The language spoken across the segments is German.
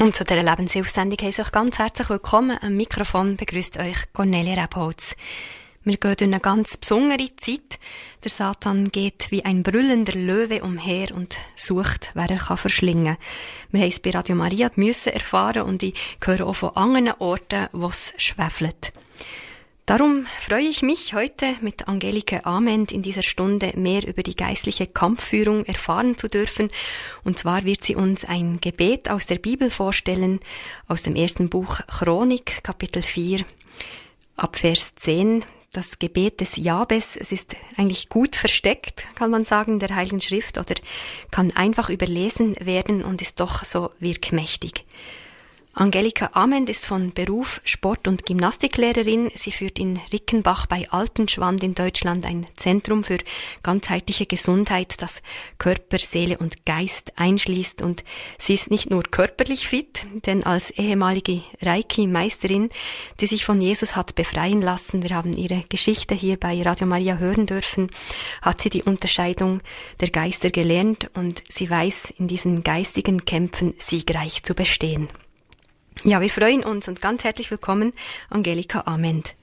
Und zu dieser Lebenshilfsendung heiße euch ganz herzlich willkommen. Am Mikrofon begrüßt euch Cornelia Rebholz. Wir gehen durch eine ganz besondere Zeit. Der Satan geht wie ein brüllender Löwe umher und sucht, wer er kann verschlingen. Wir haben es bei Radio Maria müssen erfahren und ich höre auch von anderen Orten, wo es schwefelt. Darum freue ich mich heute mit Angelike Ament in dieser Stunde mehr über die geistliche Kampfführung erfahren zu dürfen. Und zwar wird sie uns ein Gebet aus der Bibel vorstellen, aus dem ersten Buch Chronik, Kapitel 4, ab Vers 10. Das Gebet des Jabes, es ist eigentlich gut versteckt, kann man sagen, der Heiligen Schrift, oder kann einfach überlesen werden und ist doch so wirkmächtig. Angelika Amend ist von Beruf Sport- und Gymnastiklehrerin. Sie führt in Rickenbach bei Altenschwand in Deutschland ein Zentrum für ganzheitliche Gesundheit, das Körper, Seele und Geist einschließt. Und sie ist nicht nur körperlich fit, denn als ehemalige Reiki-Meisterin, die sich von Jesus hat befreien lassen, wir haben ihre Geschichte hier bei Radio Maria hören dürfen, hat sie die Unterscheidung der Geister gelernt und sie weiß, in diesen geistigen Kämpfen siegreich zu bestehen. Ja, wir freuen uns und ganz herzlich willkommen, Angelika Ament.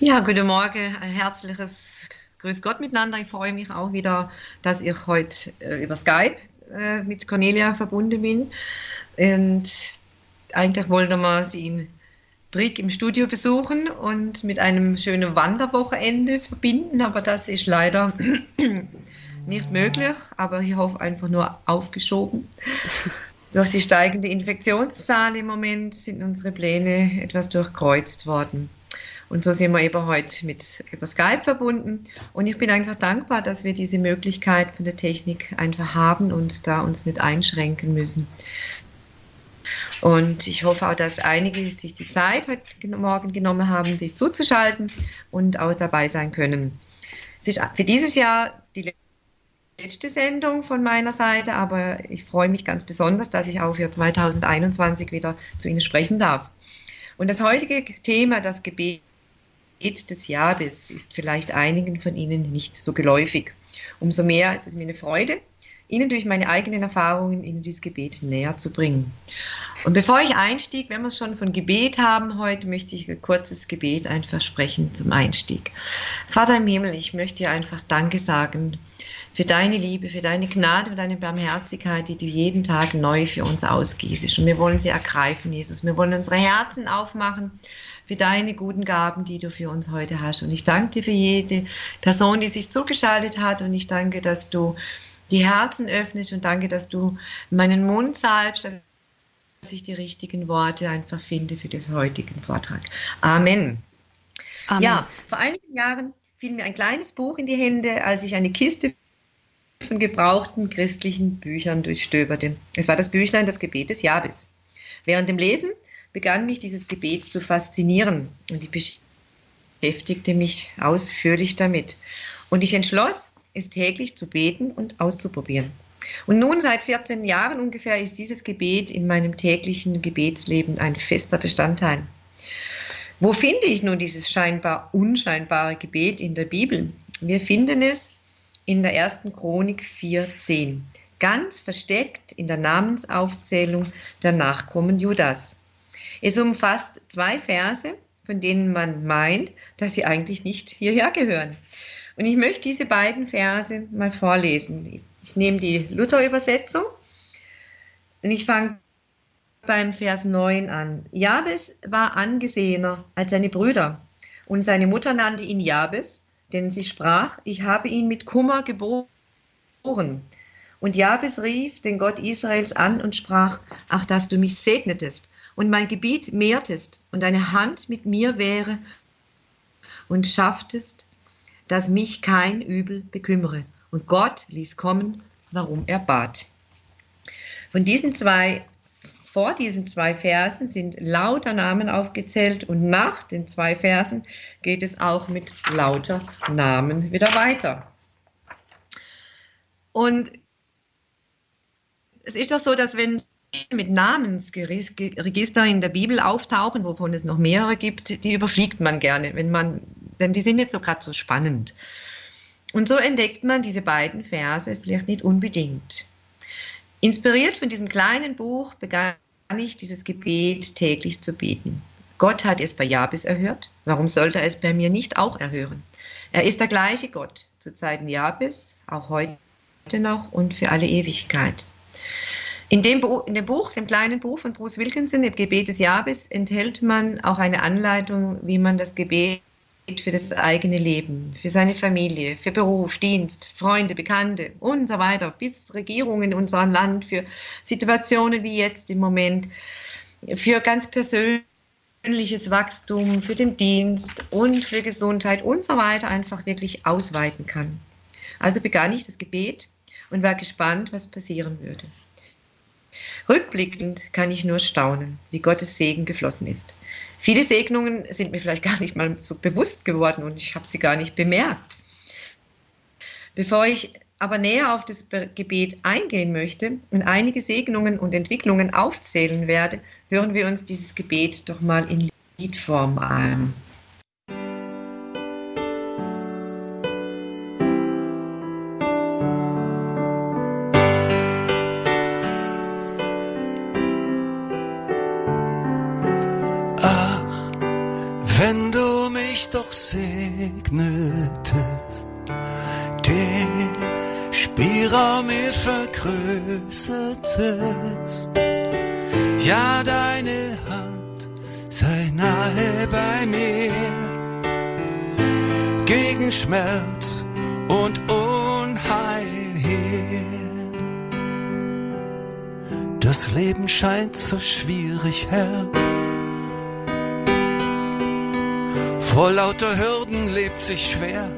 Ja, guten Morgen, ein herzliches Grüß Gott miteinander. Ich freue mich auch wieder, dass ich heute äh, über Skype äh, mit Cornelia verbunden bin. Und eigentlich wollten wir sie in Brick im Studio besuchen und mit einem schönen Wanderwochenende verbinden, aber das ist leider nicht möglich. Aber ich hoffe einfach nur aufgeschoben. Durch die steigende Infektionszahl im Moment sind unsere Pläne etwas durchkreuzt worden. Und so sind wir eben heute mit über Skype verbunden. Und ich bin einfach dankbar, dass wir diese Möglichkeit von der Technik einfach haben und da uns nicht einschränken müssen. Und ich hoffe auch, dass einige sich die Zeit heute Morgen genommen haben, sich zuzuschalten und auch dabei sein können. Es ist für dieses Jahr die letzte Sendung von meiner Seite, aber ich freue mich ganz besonders, dass ich auch für 2021 wieder zu Ihnen sprechen darf. Und das heutige Thema, das Gebet des Jahres, ist vielleicht einigen von Ihnen nicht so geläufig. Umso mehr ist es mir eine Freude, Ihnen durch meine eigenen Erfahrungen in dieses Gebet näher zu bringen. Und bevor ich einstieg, wenn wir es schon von Gebet haben heute, möchte ich ein kurzes Gebet einfach sprechen zum Einstieg. Vater im Himmel, ich möchte dir einfach Danke sagen für deine Liebe, für deine Gnade und deine Barmherzigkeit, die du jeden Tag neu für uns ausgießt. Und wir wollen sie ergreifen, Jesus. Wir wollen unsere Herzen aufmachen für deine guten Gaben, die du für uns heute hast. Und ich danke dir für jede Person, die sich zugeschaltet hat. Und ich danke, dass du die Herzen öffnest und danke, dass du meinen Mund salbst, dass ich die richtigen Worte einfach finde für den heutigen Vortrag. Amen. Amen. Ja, vor einigen Jahren fiel mir ein kleines Buch in die Hände, als ich eine Kiste von gebrauchten christlichen Büchern durchstöberte. Es war das Büchlein Das Gebet des Jabes. Während dem Lesen begann mich dieses Gebet zu faszinieren und ich beschäftigte mich ausführlich damit. Und ich entschloss, es täglich zu beten und auszuprobieren. Und nun seit 14 Jahren ungefähr ist dieses Gebet in meinem täglichen Gebetsleben ein fester Bestandteil. Wo finde ich nun dieses scheinbar unscheinbare Gebet in der Bibel? Wir finden es in der ersten Chronik 4.10, ganz versteckt in der Namensaufzählung der Nachkommen Judas. Es umfasst zwei Verse, von denen man meint, dass sie eigentlich nicht hierher gehören. Und ich möchte diese beiden Verse mal vorlesen. Ich nehme die Luther-Übersetzung und ich fange beim Vers 9 an. Jabes war angesehener als seine Brüder und seine Mutter nannte ihn Jabes, denn sie sprach, ich habe ihn mit Kummer geboren. Und Jabes rief den Gott Israels an und sprach, ach, dass du mich segnetest und mein Gebiet mehrtest und deine Hand mit mir wäre und schafftest, dass mich kein Übel bekümmere. Und Gott ließ kommen, warum er bat. Von diesen zwei vor diesen zwei Versen sind lauter Namen aufgezählt und nach den zwei Versen geht es auch mit lauter Namen wieder weiter. Und es ist doch so, dass wenn mit Namensregister in der Bibel auftauchen, wovon es noch mehrere gibt, die überfliegt man gerne, wenn man, denn die sind jetzt so gerade so spannend. Und so entdeckt man diese beiden Verse vielleicht nicht unbedingt. Inspiriert von diesem kleinen Buch begann ich dieses Gebet täglich zu beten. Gott hat es bei Jabes erhört. Warum sollte er es bei mir nicht auch erhören? Er ist der gleiche Gott zu Zeiten Jabes, auch heute noch und für alle Ewigkeit. In dem, Buch, in dem Buch, dem kleinen Buch von Bruce Wilkinson, dem Gebet des Jabes, enthält man auch eine Anleitung, wie man das Gebet für das eigene Leben, für seine Familie, für Beruf, Dienst, Freunde, Bekannte und so weiter, bis Regierungen in unserem Land, für Situationen wie jetzt im Moment, für ganz persönliches Wachstum, für den Dienst und für Gesundheit und so weiter einfach wirklich ausweiten kann. Also begann ich das Gebet und war gespannt, was passieren würde. Rückblickend kann ich nur staunen, wie Gottes Segen geflossen ist. Viele Segnungen sind mir vielleicht gar nicht mal so bewusst geworden und ich habe sie gar nicht bemerkt. Bevor ich aber näher auf das Gebet eingehen möchte und einige Segnungen und Entwicklungen aufzählen werde, hören wir uns dieses Gebet doch mal in Liedform an. Mir vergrößertest. Ja, deine Hand sei nahe bei mir, gegen Schmerz und Unheil her. Das Leben scheint so schwierig, Herr Vor lauter Hürden lebt sich schwer.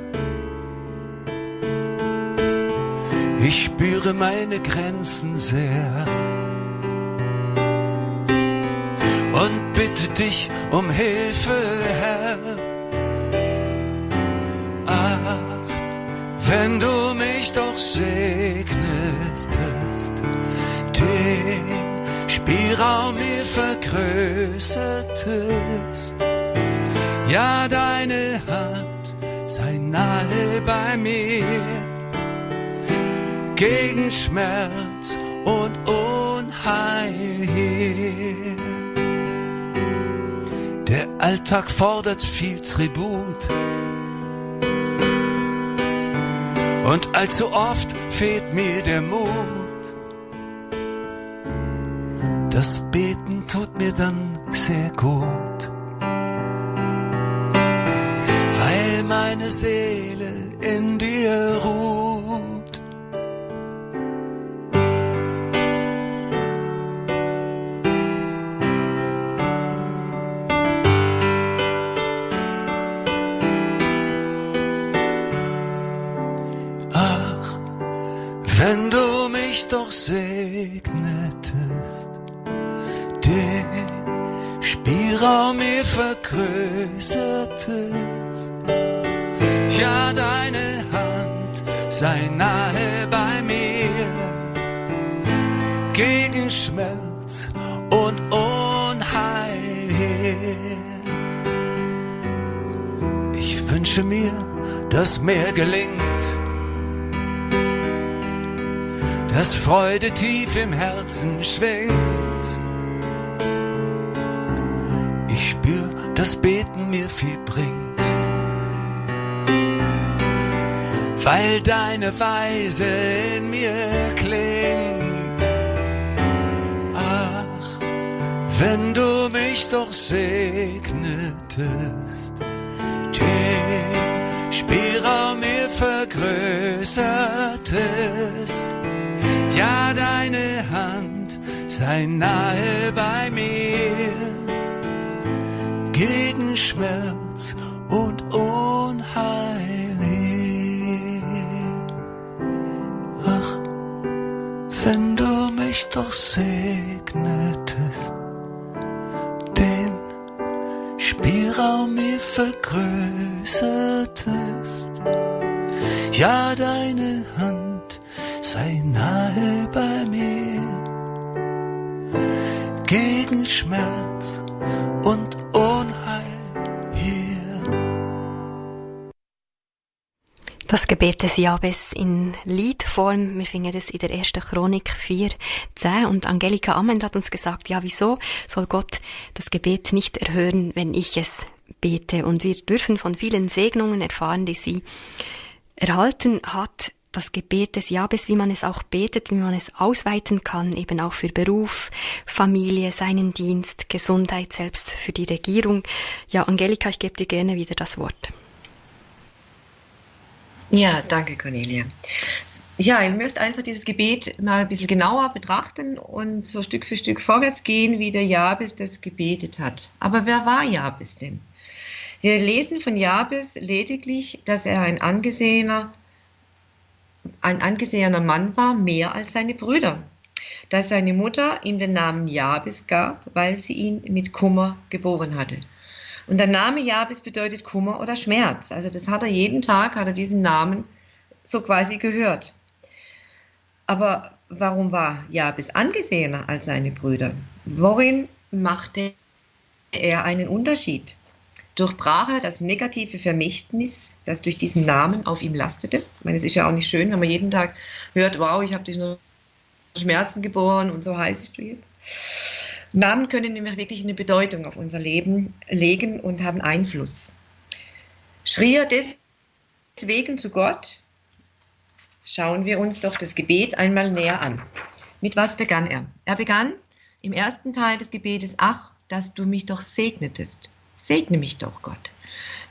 Ich spüre meine Grenzen sehr. Und bitte dich um Hilfe, Herr. Ach, wenn du mich doch segnest, den Spielraum mir vergrößertest ja, deine Hand sei nahe bei mir. Gegen Schmerz und Unheil hier. Der Alltag fordert viel Tribut. Und allzu oft fehlt mir der Mut. Das Beten tut mir dann sehr gut. meine Seele in dir ruht. Doch segnetest, den Spielraum mir vergrößertest ja deine Hand sei nahe bei mir. Gegen Schmerz und Unheil her. Ich wünsche mir, dass mehr gelingt, dass Freude tief im Herzen schwingt. Ich spür, dass Beten mir viel bringt. weil deine Weise in mir klingt. Ach, wenn du mich doch segnetest, den Spielraum mir vergrößertest, ja deine Hand sei nahe bei mir gegen Schmerz und Unheil. wenn du mich doch segnetest, den Spielraum mir vergrößertest. Ja, deine Hand sei nahe bei mir. Gegen Schmerz und Unheil Das Gebet des Jabes in Liedform, wir finden das in der ersten Chronik 4, 10 und Angelika Amend hat uns gesagt, ja wieso soll Gott das Gebet nicht erhören, wenn ich es bete? Und wir dürfen von vielen Segnungen erfahren, die sie erhalten hat, das Gebet des Jabes, wie man es auch betet, wie man es ausweiten kann, eben auch für Beruf, Familie, seinen Dienst, Gesundheit, selbst für die Regierung. Ja, Angelika, ich gebe dir gerne wieder das Wort. Ja, danke Cornelia. Ja, ich möchte einfach dieses Gebet mal ein bisschen genauer betrachten und so Stück für Stück vorwärts gehen, wie der Jabes das gebetet hat. Aber wer war Jabes denn? Wir lesen von Jabes lediglich, dass er ein angesehener, ein angesehener Mann war, mehr als seine Brüder. Dass seine Mutter ihm den Namen Jabes gab, weil sie ihn mit Kummer geboren hatte. Und der Name Jabes bedeutet Kummer oder Schmerz. Also das hat er jeden Tag, hat er diesen Namen so quasi gehört. Aber warum war Jabes angesehener als seine Brüder? Worin machte er einen Unterschied? Durchbrach er das negative Vermächtnis, das durch diesen Namen auf ihm lastete? Ich meine, es ist ja auch nicht schön, wenn man jeden Tag hört, wow, ich habe dich nur Schmerzen geboren und so heißt du jetzt. Namen können nämlich wirklich eine Bedeutung auf unser Leben legen und haben Einfluss. Schrie er deswegen zu Gott? Schauen wir uns doch das Gebet einmal näher an. Mit was begann er? Er begann im ersten Teil des Gebetes, ach, dass du mich doch segnetest. Segne mich doch, Gott.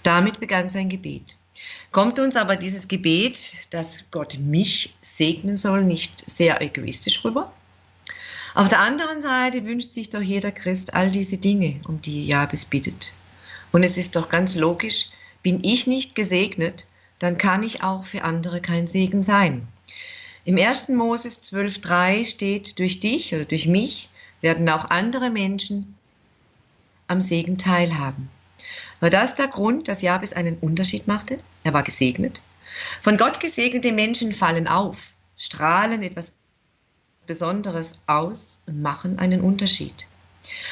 Damit begann sein Gebet. Kommt uns aber dieses Gebet, dass Gott mich segnen soll, nicht sehr egoistisch rüber? Auf der anderen Seite wünscht sich doch jeder Christ all diese Dinge, um die Jabes bittet. Und es ist doch ganz logisch, bin ich nicht gesegnet, dann kann ich auch für andere kein Segen sein. Im 1. Moses 12.3 steht, durch dich oder durch mich werden auch andere Menschen am Segen teilhaben. War das der Grund, dass Jabes einen Unterschied machte? Er war gesegnet. Von Gott gesegnete Menschen fallen auf, strahlen etwas Besonderes aus und machen einen Unterschied.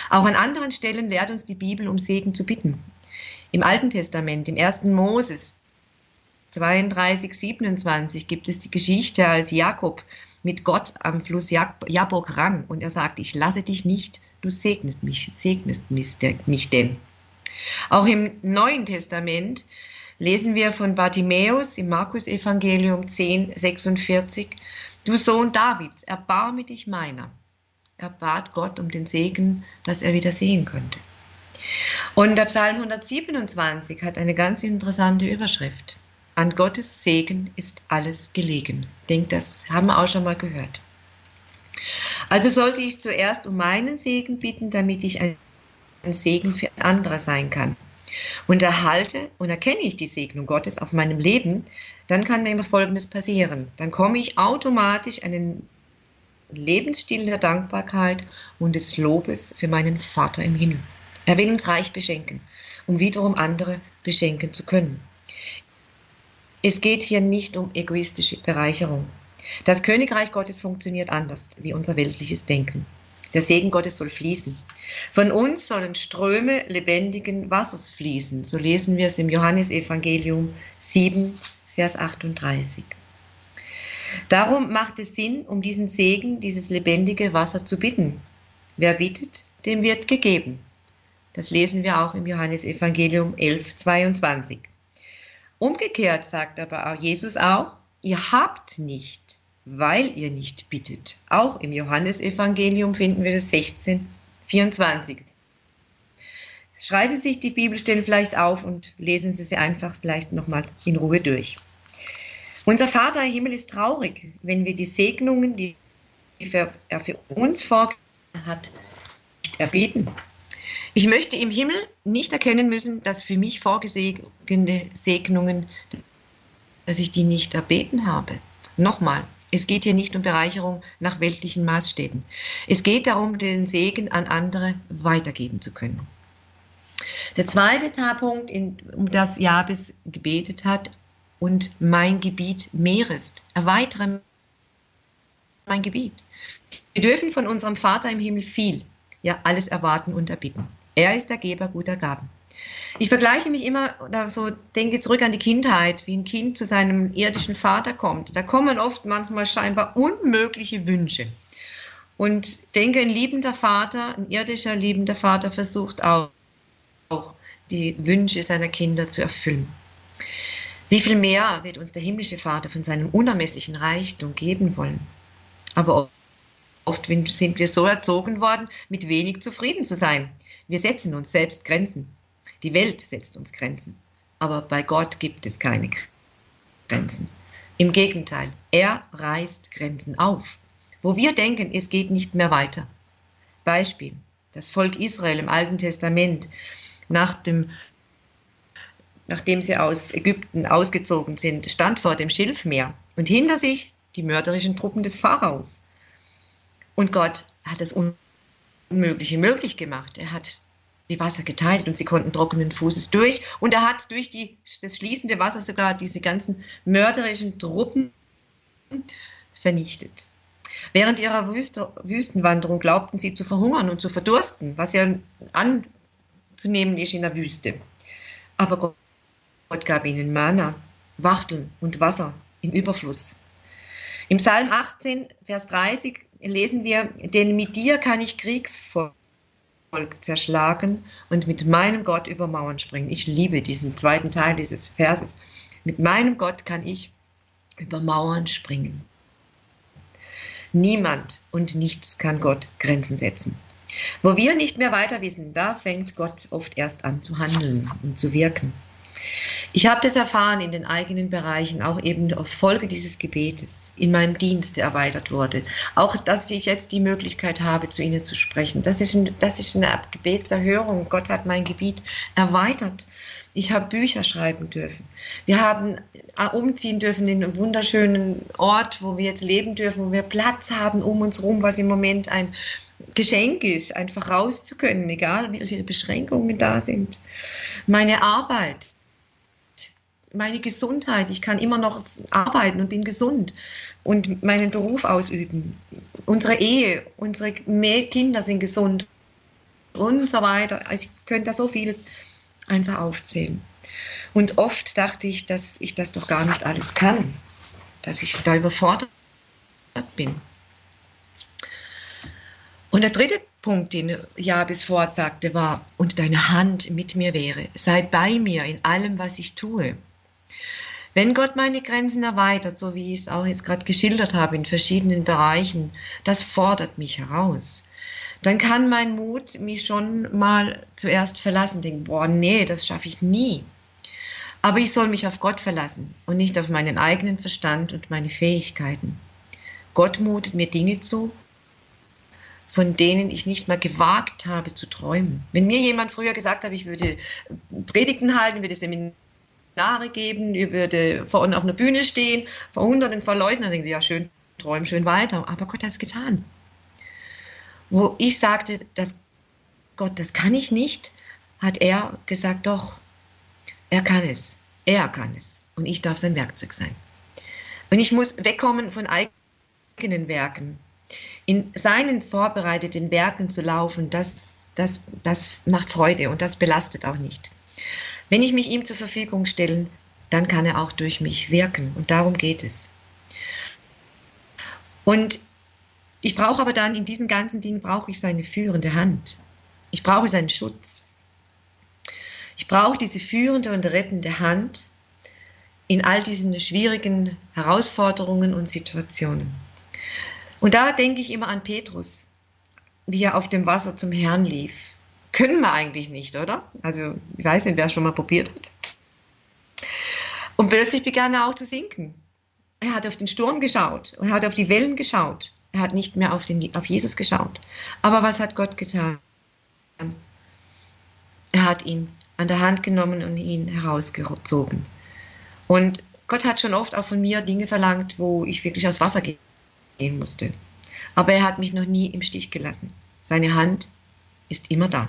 Auch an anderen Stellen lehrt uns die Bibel, um Segen zu bitten. Im Alten Testament, im 1. Moses 32, 27 gibt es die Geschichte, als Jakob mit Gott am Fluss Jabok rang und er sagt, ich lasse dich nicht, du segnest mich, segnest mich denn. Auch im Neuen Testament lesen wir von Bartimäus im Markus Evangelium 10, 46, Du Sohn Davids, erbarme dich meiner. Er bat Gott um den Segen, dass er wieder sehen könnte. Und der Psalm 127 hat eine ganz interessante Überschrift. An Gottes Segen ist alles gelegen. Ich denke, das haben wir auch schon mal gehört. Also sollte ich zuerst um meinen Segen bitten, damit ich ein Segen für andere sein kann und erhalte und erkenne ich die Segnung Gottes auf meinem Leben, dann kann mir immer Folgendes passieren. Dann komme ich automatisch einen Lebensstil der Dankbarkeit und des Lobes für meinen Vater im Himmel. Er will uns reich beschenken, um wiederum andere beschenken zu können. Es geht hier nicht um egoistische Bereicherung. Das Königreich Gottes funktioniert anders wie unser weltliches Denken. Der Segen Gottes soll fließen. Von uns sollen Ströme lebendigen Wassers fließen. So lesen wir es im Johannesevangelium 7, Vers 38. Darum macht es Sinn, um diesen Segen, dieses lebendige Wasser zu bitten. Wer bittet, dem wird gegeben. Das lesen wir auch im Johannesevangelium 11, 22. Umgekehrt sagt aber auch Jesus auch, ihr habt nicht, weil ihr nicht bittet. Auch im Johannesevangelium finden wir das 16, 24. Schreiben Sie sich die Bibelstellen vielleicht auf und lesen Sie sie einfach vielleicht nochmal in Ruhe durch. Unser Vater im Himmel ist traurig, wenn wir die Segnungen, die er für uns vorgesehen hat, nicht erbeten. Ich möchte im Himmel nicht erkennen müssen, dass für mich vorgesehene Segnungen, dass ich die nicht erbeten habe. Nochmal, es geht hier nicht um Bereicherung nach weltlichen Maßstäben. Es geht darum, den Segen an andere weitergeben zu können. Der zweite Punkt, um das Jabes gebetet hat, und mein Gebiet mehrest, erweitere mein Gebiet. Wir dürfen von unserem Vater im Himmel viel, ja alles erwarten und erbitten. Er ist der Geber guter Gaben. Ich vergleiche mich immer, oder so denke zurück an die Kindheit, wie ein Kind zu seinem irdischen Vater kommt. Da kommen oft manchmal scheinbar unmögliche Wünsche. Und denke, ein liebender Vater, ein irdischer liebender Vater versucht auch, auch die Wünsche seiner Kinder zu erfüllen. Wie viel mehr wird uns der himmlische Vater von seinem unermesslichen Reichtum geben wollen? Aber oft sind wir so erzogen worden, mit wenig zufrieden zu sein. Wir setzen uns selbst Grenzen. Die Welt setzt uns Grenzen. Aber bei Gott gibt es keine Grenzen. Im Gegenteil, er reißt Grenzen auf wo wir denken, es geht nicht mehr weiter. Beispiel, das Volk Israel im Alten Testament, nach dem, nachdem sie aus Ägypten ausgezogen sind, stand vor dem Schilfmeer und hinter sich die mörderischen Truppen des Pharaos. Und Gott hat das Unmögliche möglich gemacht. Er hat die Wasser geteilt und sie konnten trockenen Fußes durch. Und er hat durch die, das schließende Wasser sogar diese ganzen mörderischen Truppen vernichtet. Während ihrer Wüste, Wüstenwanderung glaubten sie zu verhungern und zu verdursten, was ja anzunehmen ist in der Wüste. Aber Gott gab ihnen Mana, Wachteln und Wasser im Überfluss. Im Psalm 18, Vers 30 lesen wir, denn mit dir kann ich Kriegsvolk zerschlagen und mit meinem Gott über Mauern springen. Ich liebe diesen zweiten Teil dieses Verses. Mit meinem Gott kann ich über Mauern springen. Niemand und nichts kann Gott Grenzen setzen. Wo wir nicht mehr weiter wissen, da fängt Gott oft erst an zu handeln und zu wirken. Ich habe das erfahren in den eigenen Bereichen, auch eben auf Folge dieses Gebetes in meinem Dienst erweitert wurde. Auch, dass ich jetzt die Möglichkeit habe, zu Ihnen zu sprechen. Das ist, ein, das ist eine Gebetserhörung. Gott hat mein Gebiet erweitert. Ich habe Bücher schreiben dürfen. Wir haben äh, umziehen dürfen in einen wunderschönen Ort, wo wir jetzt leben dürfen, wo wir Platz haben um uns herum, was im Moment ein Geschenk ist, einfach raus zu können, egal welche Beschränkungen da sind. Meine Arbeit, meine Gesundheit, ich kann immer noch arbeiten und bin gesund und meinen Beruf ausüben. Unsere Ehe, unsere Kinder sind gesund und so weiter. Also ich könnte da so vieles einfach aufzählen. Und oft dachte ich, dass ich das doch gar nicht alles kann, dass ich da überfordert bin. Und der dritte Punkt, den Jabes sagte, war, und deine Hand mit mir wäre, sei bei mir in allem, was ich tue. Wenn Gott meine Grenzen erweitert, so wie ich es auch jetzt gerade geschildert habe in verschiedenen Bereichen, das fordert mich heraus dann kann mein Mut mich schon mal zuerst verlassen, denken, boah, nee, das schaffe ich nie. Aber ich soll mich auf Gott verlassen und nicht auf meinen eigenen Verstand und meine Fähigkeiten. Gott mutet mir Dinge zu, von denen ich nicht mal gewagt habe zu träumen. Wenn mir jemand früher gesagt hat, ich würde Predigten halten, würde Seminare geben, ich würde vorne auf einer Bühne stehen, vor Hunderten von Leuten, dann denke ich, ja, schön, träumen schön weiter. Aber Gott hat es getan wo ich sagte, dass Gott, das kann ich nicht, hat er gesagt, doch, er kann es, er kann es und ich darf sein Werkzeug sein. Und ich muss wegkommen von eigenen Werken. In seinen vorbereiteten Werken zu laufen, das, das, das macht Freude und das belastet auch nicht. Wenn ich mich ihm zur Verfügung stelle, dann kann er auch durch mich wirken und darum geht es. Und ich brauche aber dann in diesen ganzen Dingen brauche ich seine führende Hand. Ich brauche seinen Schutz. Ich brauche diese führende und rettende Hand in all diesen schwierigen Herausforderungen und Situationen. Und da denke ich immer an Petrus, wie er auf dem Wasser zum Herrn lief. Können wir eigentlich nicht, oder? Also, ich weiß nicht, wer es schon mal probiert hat. Und plötzlich begann er auch zu sinken. Er hat auf den Sturm geschaut und hat auf die Wellen geschaut. Er hat nicht mehr auf, den, auf Jesus geschaut. Aber was hat Gott getan? Er hat ihn an der Hand genommen und ihn herausgezogen. Und Gott hat schon oft auch von mir Dinge verlangt, wo ich wirklich aus Wasser gehen musste. Aber er hat mich noch nie im Stich gelassen. Seine Hand ist immer da.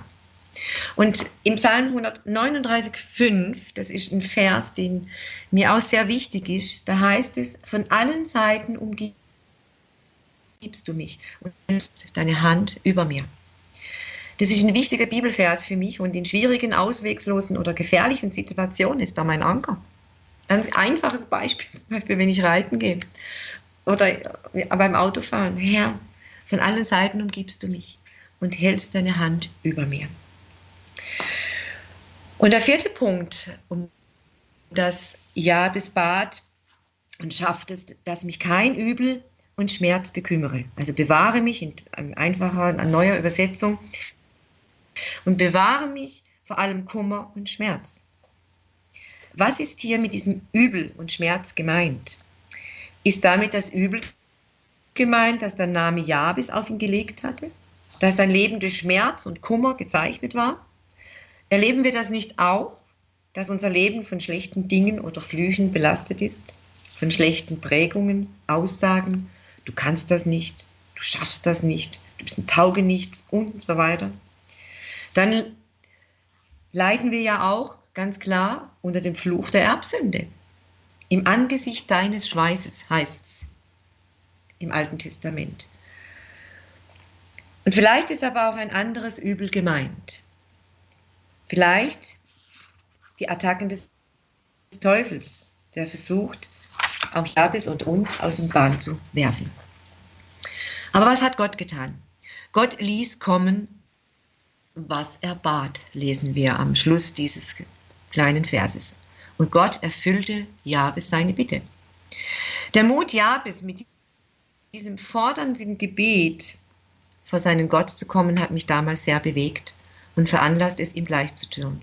Und im Psalm 139,5, das ist ein Vers, den mir auch sehr wichtig ist, da heißt es, von allen Seiten umgeben liebst du mich und deine Hand über mir. Das ist ein wichtiger Bibelvers für mich und in schwierigen, auswegslosen oder gefährlichen Situationen ist da mein Anker. Ganz einfaches Beispiel, zum Beispiel, wenn ich reiten gehe oder beim Autofahren. Herr, von allen Seiten umgibst du mich und hältst deine Hand über mir. Und der vierte Punkt, um das Ja bis Bad und schafft es, dass mich kein Übel und Schmerz bekümmere. Also bewahre mich in einfacher, in neuer Übersetzung und bewahre mich vor allem Kummer und Schmerz. Was ist hier mit diesem Übel und Schmerz gemeint? Ist damit das Übel gemeint, dass der Name Jabes auf ihn gelegt hatte? Dass sein Leben durch Schmerz und Kummer gezeichnet war? Erleben wir das nicht auch, dass unser Leben von schlechten Dingen oder Flüchen belastet ist? Von schlechten Prägungen, Aussagen, du kannst das nicht, du schaffst das nicht, du bist ein Taugenichts und so weiter. Dann leiden wir ja auch ganz klar unter dem Fluch der Erbsünde. Im Angesicht deines Schweißes heißt es im Alten Testament. Und vielleicht ist aber auch ein anderes Übel gemeint. Vielleicht die Attacken des Teufels, der versucht, auch Jabes und uns aus dem Bahn zu werfen. Aber was hat Gott getan? Gott ließ kommen, was er bat, lesen wir am Schluss dieses kleinen Verses. Und Gott erfüllte Jabes seine Bitte. Der Mut Jabes mit diesem fordernden Gebet vor seinen Gott zu kommen, hat mich damals sehr bewegt und veranlasst es, ihm gleich zu tun.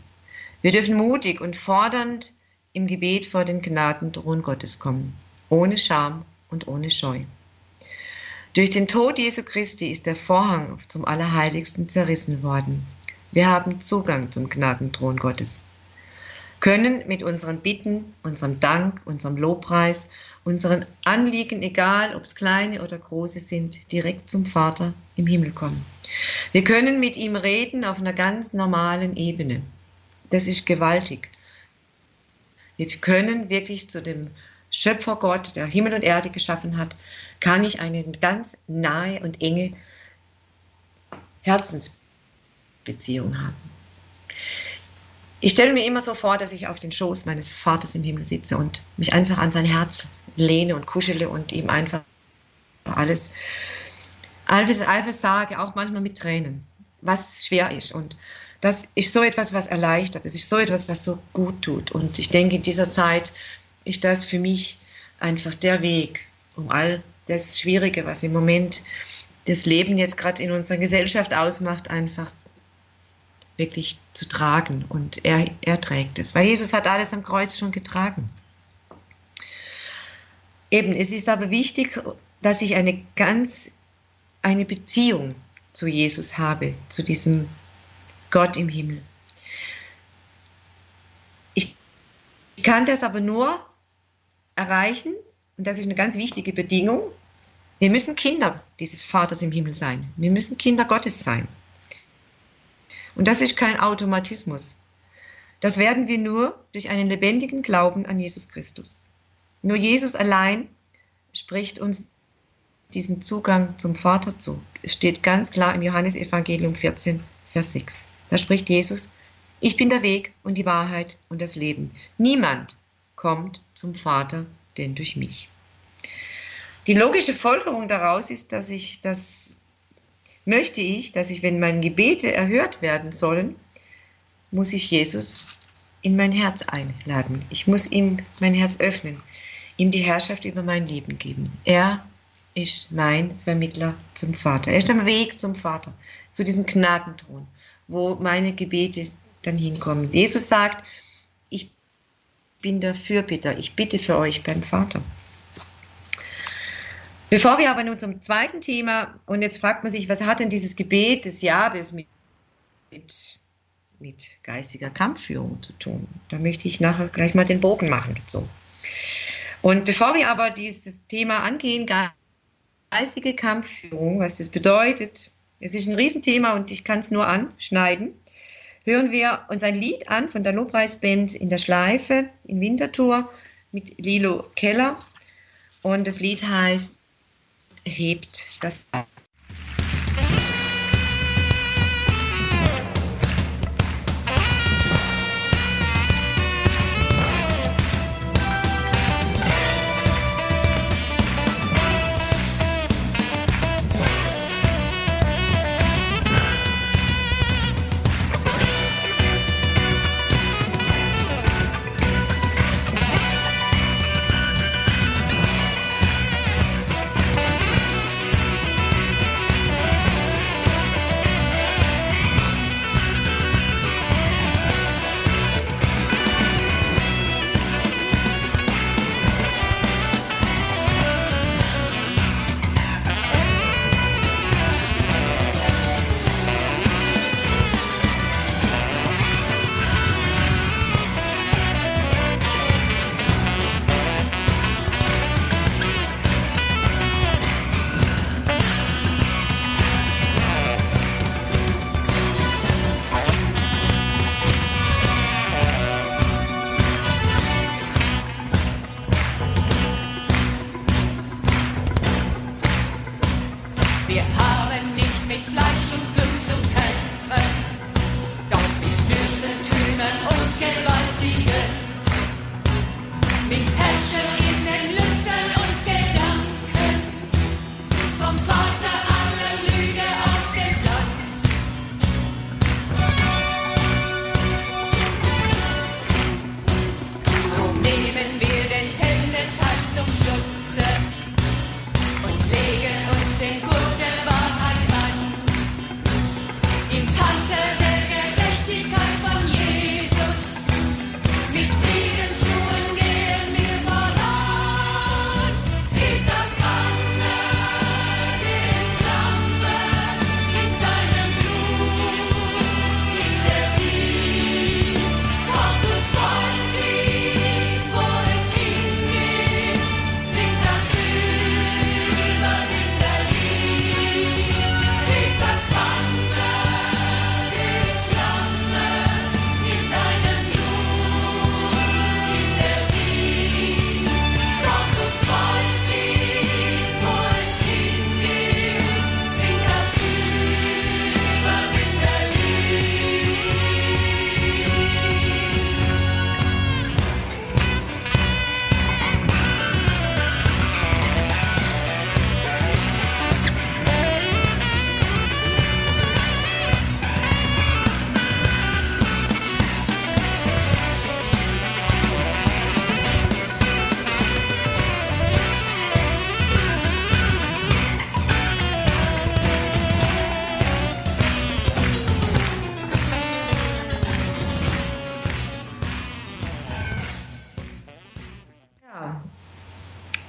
Wir dürfen mutig und fordernd im Gebet vor den Gnadenthron Gottes kommen, ohne Scham und ohne Scheu. Durch den Tod Jesu Christi ist der Vorhang zum Allerheiligsten zerrissen worden. Wir haben Zugang zum Gnadenthron Gottes können mit unseren Bitten, unserem Dank, unserem Lobpreis, unseren Anliegen, egal ob es kleine oder große sind, direkt zum Vater im Himmel kommen. Wir können mit ihm reden auf einer ganz normalen Ebene. Das ist gewaltig. Wir können wirklich zu dem Schöpfer Gott, der Himmel und Erde geschaffen hat, kann ich eine ganz nahe und enge Herzensbeziehung haben. Ich stelle mir immer so vor, dass ich auf den Schoß meines Vaters im Himmel sitze und mich einfach an sein Herz lehne und kuschele und ihm einfach alles, alles, alles sage, auch manchmal mit Tränen, was schwer ist. Und das ist so etwas, was erleichtert, das ist so etwas, was so gut tut. Und ich denke, in dieser Zeit ist das für mich einfach der Weg, um all das Schwierige, was im Moment das Leben jetzt gerade in unserer Gesellschaft ausmacht, einfach wirklich zu tragen. Und er, er trägt es, weil Jesus hat alles am Kreuz schon getragen. Eben, es ist aber wichtig, dass ich eine ganz, eine Beziehung zu Jesus habe, zu diesem Gott im Himmel. Ich kann das aber nur erreichen, und das ist eine ganz wichtige Bedingung, wir müssen Kinder dieses Vaters im Himmel sein. Wir müssen Kinder Gottes sein. Und das ist kein Automatismus. Das werden wir nur durch einen lebendigen Glauben an Jesus Christus. Nur Jesus allein spricht uns diesen Zugang zum Vater zu. Es steht ganz klar im Johannesevangelium 14, Vers 6. Da spricht Jesus, ich bin der Weg und die Wahrheit und das Leben. Niemand kommt zum Vater denn durch mich. Die logische Folgerung daraus ist, dass ich das möchte ich, dass ich, wenn meine Gebete erhört werden sollen, muss ich Jesus in mein Herz einladen. Ich muss ihm mein Herz öffnen, ihm die Herrschaft über mein Leben geben. Er ist mein Vermittler zum Vater. Er ist am Weg zum Vater, zu diesem Gnadenthron, wo meine Gebete dann hinkommen. Jesus sagt, ich bin der Fürbitter, ich bitte für euch beim Vater. Bevor wir aber nun zum zweiten Thema, und jetzt fragt man sich, was hat denn dieses Gebet des Jabes mit, mit, mit geistiger Kampfführung zu tun? Da möchte ich nachher gleich mal den Bogen machen dazu. Und bevor wir aber dieses Thema angehen, geistige Kampfführung, was das bedeutet, es ist ein Riesenthema und ich kann es nur anschneiden, hören wir uns ein Lied an von der Lobpreisband in der Schleife in Winterthur mit Lilo Keller. Und das Lied heißt hebt das ab. the high.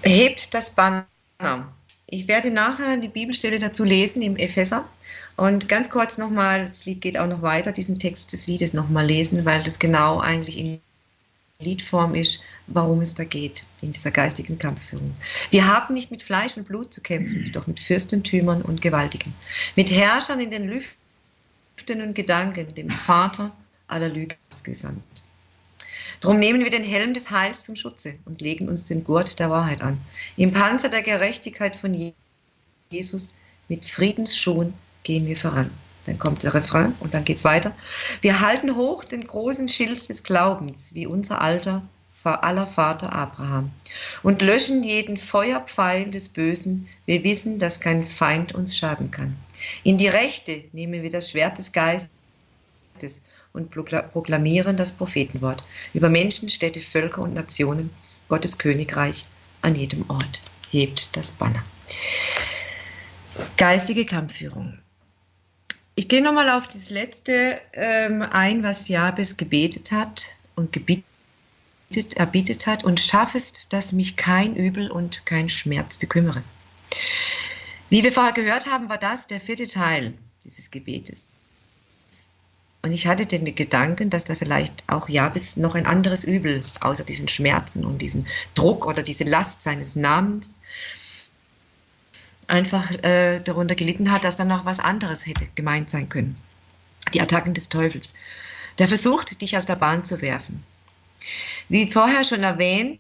Hebt das Banner. Ich werde nachher die Bibelstelle dazu lesen im Epheser. Und ganz kurz nochmal, das Lied geht auch noch weiter, diesen Text des Liedes nochmal lesen, weil das genau eigentlich in Liedform ist, warum es da geht in dieser geistigen Kampfführung. Wir haben nicht mit Fleisch und Blut zu kämpfen, doch mit Fürstentümern und Gewaltigen, mit Herrschern in den Lüften und Gedanken, dem Vater aller Lüge ausgesandt. Drum nehmen wir den Helm des Heils zum Schutze und legen uns den Gurt der Wahrheit an. Im Panzer der Gerechtigkeit von Jesus mit Friedensschuhen gehen wir voran. Dann kommt der Refrain und dann geht es weiter. Wir halten hoch den großen Schild des Glaubens, wie unser alter aller Vater Abraham, und löschen jeden Feuerpfeil des Bösen. Wir wissen, dass kein Feind uns schaden kann. In die Rechte nehmen wir das Schwert des Geistes und proklamieren das Prophetenwort über Menschen, Städte, Völker und Nationen, Gottes Königreich an jedem Ort. Hebt das Banner. Geistige Kampfführung. Ich gehe nochmal auf das letzte ähm, ein, was Jabes gebetet hat und gebietet, erbietet hat und schaffest, dass mich kein Übel und kein Schmerz bekümmere. Wie wir vorher gehört haben, war das der vierte Teil dieses Gebetes. Und ich hatte den Gedanken, dass da vielleicht auch Jabes noch ein anderes Übel, außer diesen Schmerzen und diesen Druck oder diese Last seines Namens, einfach äh, darunter gelitten hat, dass da noch was anderes hätte gemeint sein können. Die Attacken des Teufels. Der versucht, dich aus der Bahn zu werfen. Wie vorher schon erwähnt,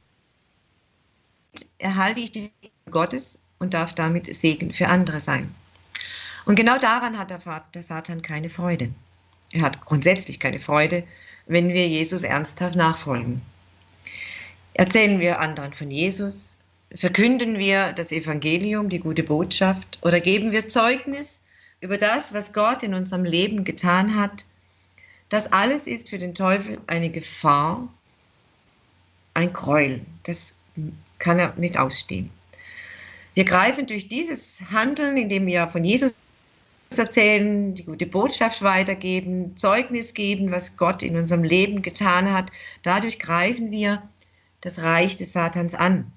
erhalte ich die Segen Gottes und darf damit Segen für andere sein. Und genau daran hat der Satan keine Freude. Er hat grundsätzlich keine Freude, wenn wir Jesus ernsthaft nachfolgen. Erzählen wir anderen von Jesus, verkünden wir das Evangelium, die gute Botschaft, oder geben wir Zeugnis über das, was Gott in unserem Leben getan hat. Das alles ist für den Teufel eine Gefahr, ein Gräuel. Das kann er nicht ausstehen. Wir greifen durch dieses Handeln, indem wir von Jesus erzählen, die gute Botschaft weitergeben, Zeugnis geben, was Gott in unserem Leben getan hat. Dadurch greifen wir das Reich des Satans an,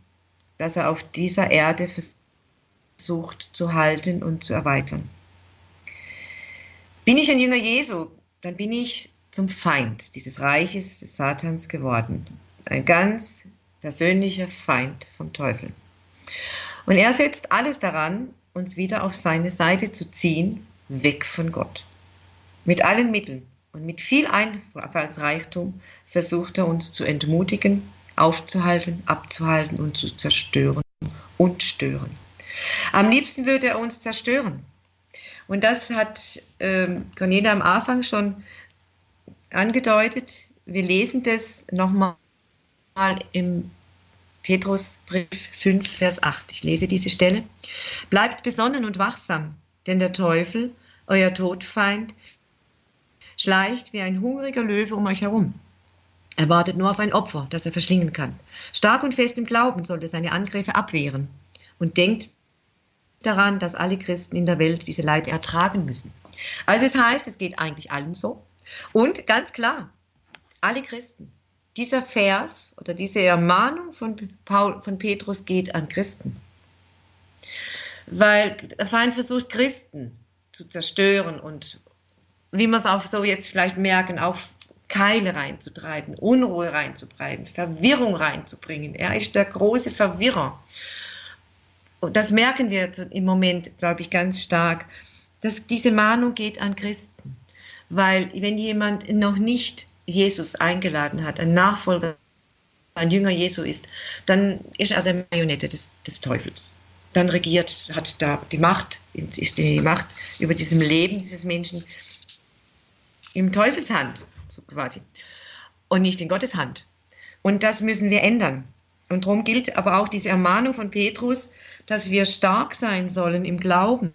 das er auf dieser Erde versucht zu halten und zu erweitern. Bin ich ein Jünger Jesu, dann bin ich zum Feind dieses Reiches des Satans geworden. Ein ganz persönlicher Feind vom Teufel. Und er setzt alles daran, uns wieder auf seine Seite zu ziehen, weg von Gott. Mit allen Mitteln und mit viel Einfallsreichtum versucht er uns zu entmutigen, aufzuhalten, abzuhalten und zu zerstören und stören. Am liebsten würde er uns zerstören. Und das hat ähm, Cornelia am Anfang schon angedeutet. Wir lesen das nochmal im Petrusbrief 5, Vers 8. Ich lese diese Stelle. Bleibt besonnen und wachsam, denn der Teufel, euer Todfeind, schleicht wie ein hungriger Löwe um euch herum. Er wartet nur auf ein Opfer, das er verschlingen kann. Stark und fest im Glauben sollte seine Angriffe abwehren und denkt daran, dass alle Christen in der Welt diese Leid ertragen müssen. Also es heißt, es geht eigentlich allen so. Und ganz klar, alle Christen, dieser Vers oder diese Ermahnung von, Paul, von Petrus geht an Christen. Weil der Feind versucht, Christen zu zerstören und, wie wir es auch so jetzt vielleicht merken, auch Keile reinzutreiben, Unruhe reinzutreiben, Verwirrung reinzubringen. Er ist der große Verwirrer. Und das merken wir im Moment, glaube ich, ganz stark, dass diese Mahnung geht an Christen. Weil wenn jemand noch nicht Jesus eingeladen hat, ein Nachfolger, ein Jünger Jesu ist, dann ist er der Marionette des, des Teufels. Dann regiert, hat da die Macht, ist die Macht über diesem Leben dieses Menschen im Teufels Hand, so quasi, und nicht in Gottes Hand. Und das müssen wir ändern. Und darum gilt aber auch diese Ermahnung von Petrus, dass wir stark sein sollen im Glauben,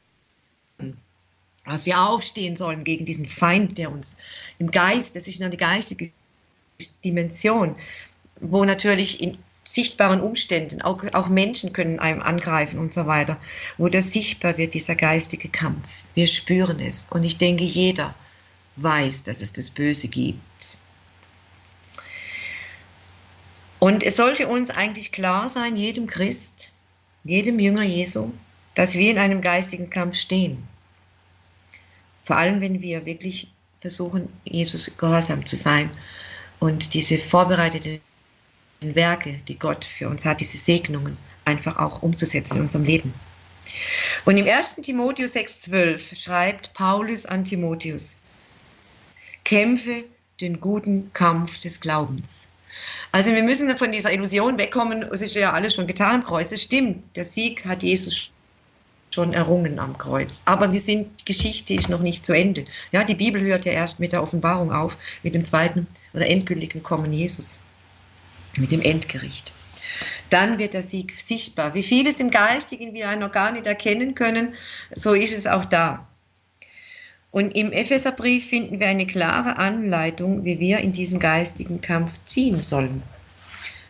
dass wir aufstehen sollen gegen diesen Feind, der uns im Geist, das ist eine geistige Dimension, wo natürlich in sichtbaren Umständen, auch, auch Menschen können einem angreifen und so weiter, wo das sichtbar wird, dieser geistige Kampf. Wir spüren es. Und ich denke, jeder weiß, dass es das Böse gibt. Und es sollte uns eigentlich klar sein, jedem Christ, jedem Jünger Jesu, dass wir in einem geistigen Kampf stehen. Vor allem, wenn wir wirklich versuchen, Jesus gehorsam zu sein und diese vorbereiteten Werke, die Gott für uns hat, diese Segnungen, einfach auch umzusetzen in unserem Leben. Und im 1. Timotheus 6,12 schreibt Paulus an Timotheus, kämpfe den guten Kampf des Glaubens. Also wir müssen von dieser Illusion wegkommen, es ist ja alles schon getan am Kreuz. Es stimmt, der Sieg hat Jesus schon errungen am Kreuz. Aber wir sind, die Geschichte ist noch nicht zu Ende. Ja, die Bibel hört ja erst mit der Offenbarung auf, mit dem zweiten oder endgültigen Kommen Jesus, mit dem Endgericht. Dann wird der Sieg sichtbar. Wie vieles im Geistigen wir noch gar nicht erkennen können, so ist es auch da. Und im Epheserbrief finden wir eine klare Anleitung, wie wir in diesem geistigen Kampf ziehen sollen.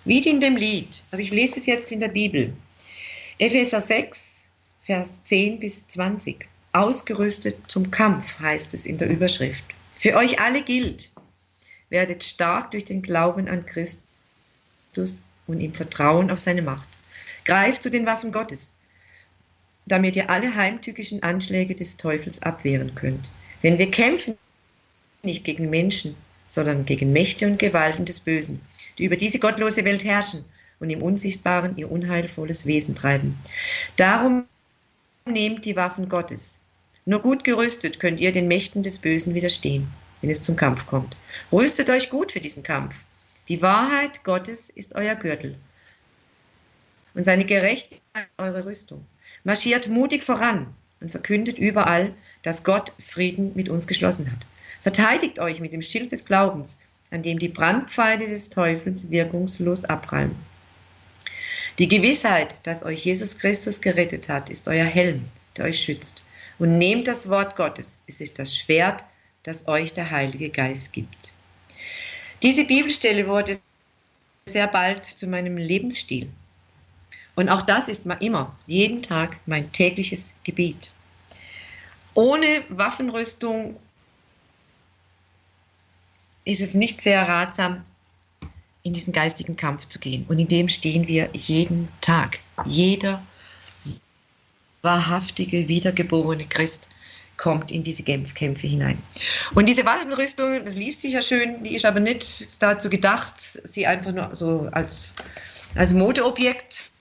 Wie in dem Lied, aber ich lese es jetzt in der Bibel. Epheser 6, Vers 10 bis 20. Ausgerüstet zum Kampf heißt es in der Überschrift. Für euch alle gilt, werdet stark durch den Glauben an Christus und im Vertrauen auf seine Macht. Greift zu den Waffen Gottes, damit ihr alle heimtückischen Anschläge des Teufels abwehren könnt. Denn wir kämpfen nicht gegen Menschen, sondern gegen Mächte und Gewalten des Bösen, die über diese gottlose Welt herrschen und im Unsichtbaren ihr unheilvolles Wesen treiben. Darum nehmt die Waffen Gottes. Nur gut gerüstet könnt ihr den Mächten des Bösen widerstehen, wenn es zum Kampf kommt. Rüstet euch gut für diesen Kampf. Die Wahrheit Gottes ist euer Gürtel und seine Gerechtigkeit eure Rüstung. Marschiert mutig voran und verkündet überall, dass Gott Frieden mit uns geschlossen hat. Verteidigt euch mit dem Schild des Glaubens, an dem die Brandpfeile des Teufels wirkungslos abprallen. Die Gewissheit, dass euch Jesus Christus gerettet hat, ist euer Helm, der euch schützt. Und nehmt das Wort Gottes, es ist das Schwert, das euch der Heilige Geist gibt. Diese Bibelstelle wurde sehr bald zu meinem Lebensstil. Und auch das ist immer, jeden Tag mein tägliches Gebet. Ohne Waffenrüstung ist es nicht sehr ratsam, in diesen geistigen Kampf zu gehen. Und in dem stehen wir jeden Tag. Jeder wahrhaftige, wiedergeborene Christ kommt in diese Kämpfe hinein. Und diese Waffenrüstung, das liest sich ja schön, die ist aber nicht dazu gedacht, sie einfach nur so als, als Modeobjekt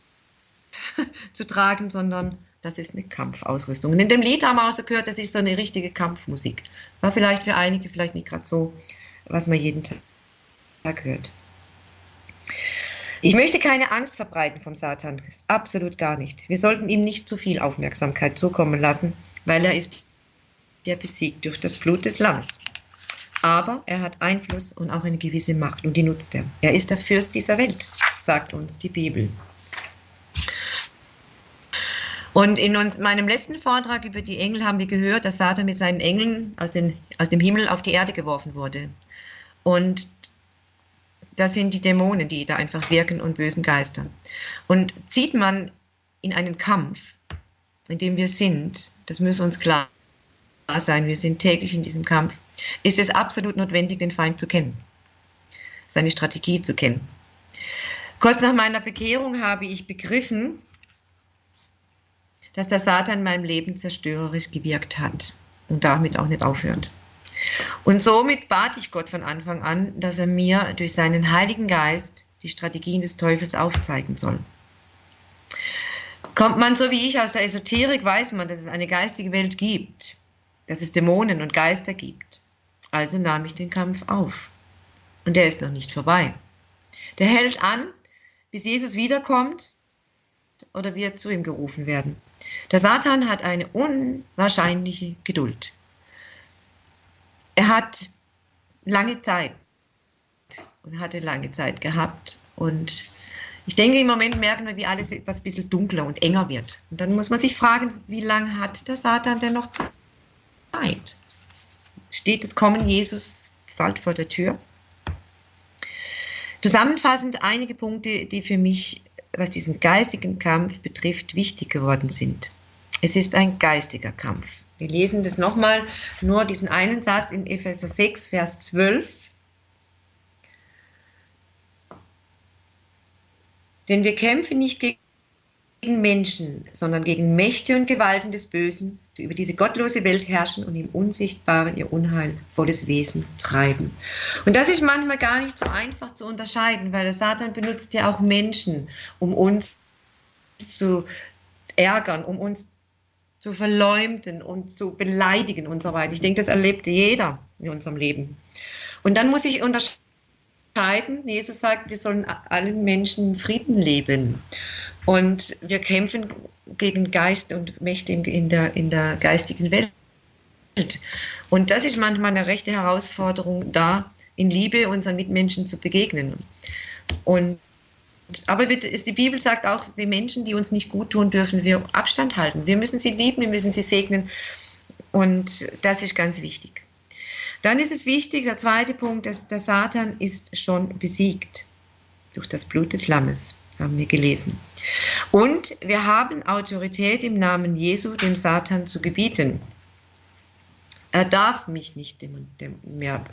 zu tragen, sondern das ist eine Kampfausrüstung. Und in dem Lied haben wir auch so gehört, das ist so eine richtige Kampfmusik. War vielleicht für einige vielleicht nicht gerade so, was man jeden Tag hört. Ich möchte keine Angst verbreiten vom Satan, absolut gar nicht. Wir sollten ihm nicht zu viel Aufmerksamkeit zukommen lassen, weil er ist der besiegt durch das Blut des Lammes. Aber er hat Einfluss und auch eine gewisse Macht und die nutzt er. Er ist der Fürst dieser Welt, sagt uns die Bibel. Und in uns, meinem letzten Vortrag über die Engel haben wir gehört, dass Satan mit seinen Engeln aus, den, aus dem Himmel auf die Erde geworfen wurde. Und das sind die Dämonen, die da einfach wirken und bösen Geister. Und zieht man in einen Kampf, in dem wir sind, das muss uns klar sein, wir sind täglich in diesem Kampf, ist es absolut notwendig, den Feind zu kennen, seine Strategie zu kennen. Kurz nach meiner Bekehrung habe ich begriffen, dass der Satan in meinem Leben zerstörerisch gewirkt hat und damit auch nicht aufhört. Und somit bat ich Gott von Anfang an, dass er mir durch seinen Heiligen Geist die Strategien des Teufels aufzeigen soll. Kommt man so wie ich aus der Esoterik, weiß man, dass es eine geistige Welt gibt, dass es Dämonen und Geister gibt. Also nahm ich den Kampf auf. Und der ist noch nicht vorbei. Der hält an, bis Jesus wiederkommt oder wir zu ihm gerufen werden. Der Satan hat eine unwahrscheinliche Geduld. Er hat lange Zeit und hatte lange Zeit gehabt und ich denke, im Moment merken wir, wie alles etwas ein bisschen dunkler und enger wird. Und dann muss man sich fragen, wie lange hat der Satan denn noch Zeit? Steht das Kommen Jesus bald vor der Tür? Zusammenfassend einige Punkte, die für mich, was diesen geistigen Kampf betrifft, wichtig geworden sind. Es ist ein geistiger Kampf. Wir lesen das nochmal, nur diesen einen Satz in Epheser 6, Vers 12. Denn wir kämpfen nicht gegen Menschen, sondern gegen Mächte und Gewalten des Bösen, die über diese gottlose Welt herrschen und im Unsichtbaren ihr unheilvolles Wesen treiben. Und das ist manchmal gar nicht so einfach zu unterscheiden, weil der Satan benutzt ja auch Menschen, um uns zu ärgern, um uns zu verleumden und zu beleidigen und so weiter. Ich denke, das erlebt jeder in unserem Leben. Und dann muss ich unterscheiden, Jesus sagt, wir sollen allen Menschen Frieden leben. Und wir kämpfen gegen Geist und Mächte in der, in der geistigen Welt. Und das ist manchmal eine rechte Herausforderung, da in Liebe unseren Mitmenschen zu begegnen. Und aber die Bibel sagt auch, wir Menschen, die uns nicht gut tun, dürfen wir Abstand halten. Wir müssen sie lieben, wir müssen sie segnen. Und das ist ganz wichtig. Dann ist es wichtig, der zweite Punkt, dass der Satan ist schon besiegt durch das Blut des Lammes haben wir gelesen. Und wir haben Autorität im Namen Jesu, dem Satan zu gebieten. Er darf mich nicht mehr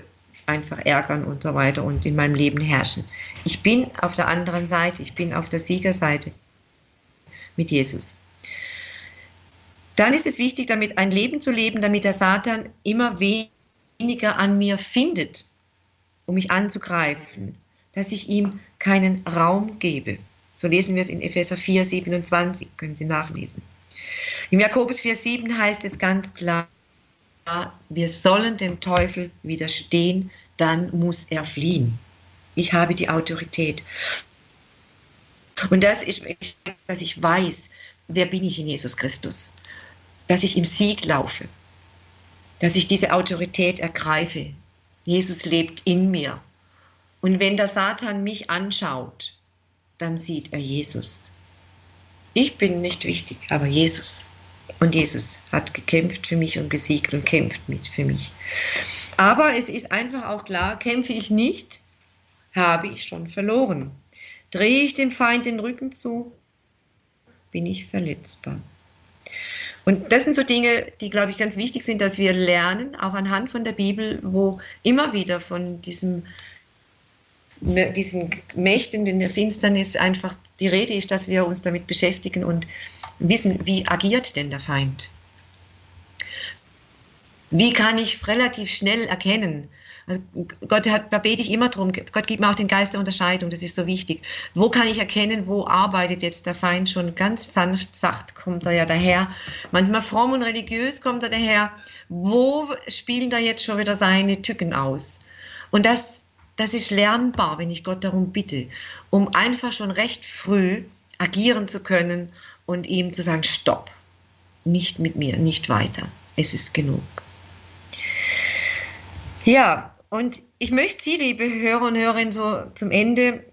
einfach ärgern und so weiter und in meinem Leben herrschen. Ich bin auf der anderen Seite, ich bin auf der Siegerseite mit Jesus. Dann ist es wichtig, damit ein Leben zu leben, damit der Satan immer weniger an mir findet, um mich anzugreifen, dass ich ihm keinen Raum gebe. So lesen wir es in Epheser 4, 27, können Sie nachlesen. Im Jakobus 4, 7 heißt es ganz klar, wir sollen dem Teufel widerstehen, dann muss er fliehen. Ich habe die Autorität. Und das ist, dass ich weiß, wer bin ich in Jesus Christus. Dass ich im Sieg laufe. Dass ich diese Autorität ergreife. Jesus lebt in mir. Und wenn der Satan mich anschaut, dann sieht er Jesus. Ich bin nicht wichtig, aber Jesus. Und Jesus hat gekämpft für mich und gesiegt und kämpft mit für mich. Aber es ist einfach auch klar, kämpfe ich nicht, habe ich schon verloren. Drehe ich dem Feind den Rücken zu, bin ich verletzbar. Und das sind so Dinge, die, glaube ich, ganz wichtig sind, dass wir lernen, auch anhand von der Bibel, wo immer wieder von diesem diesen Mächten in der Finsternis einfach die Rede ist, dass wir uns damit beschäftigen und wissen, wie agiert denn der Feind? Wie kann ich relativ schnell erkennen? Also Gott hat, da bete ich immer drum. Gott gibt mir auch den Geist der Unterscheidung, das ist so wichtig. Wo kann ich erkennen, wo arbeitet jetzt der Feind schon ganz sanft, sacht kommt er ja daher. Manchmal fromm und religiös kommt er daher. Wo spielen da jetzt schon wieder seine Tücken aus? Und das das ist lernbar, wenn ich Gott darum bitte, um einfach schon recht früh agieren zu können und ihm zu sagen, stopp, nicht mit mir, nicht weiter, es ist genug. Ja, und ich möchte Sie, liebe Hörer und Hörerinnen, so zum Ende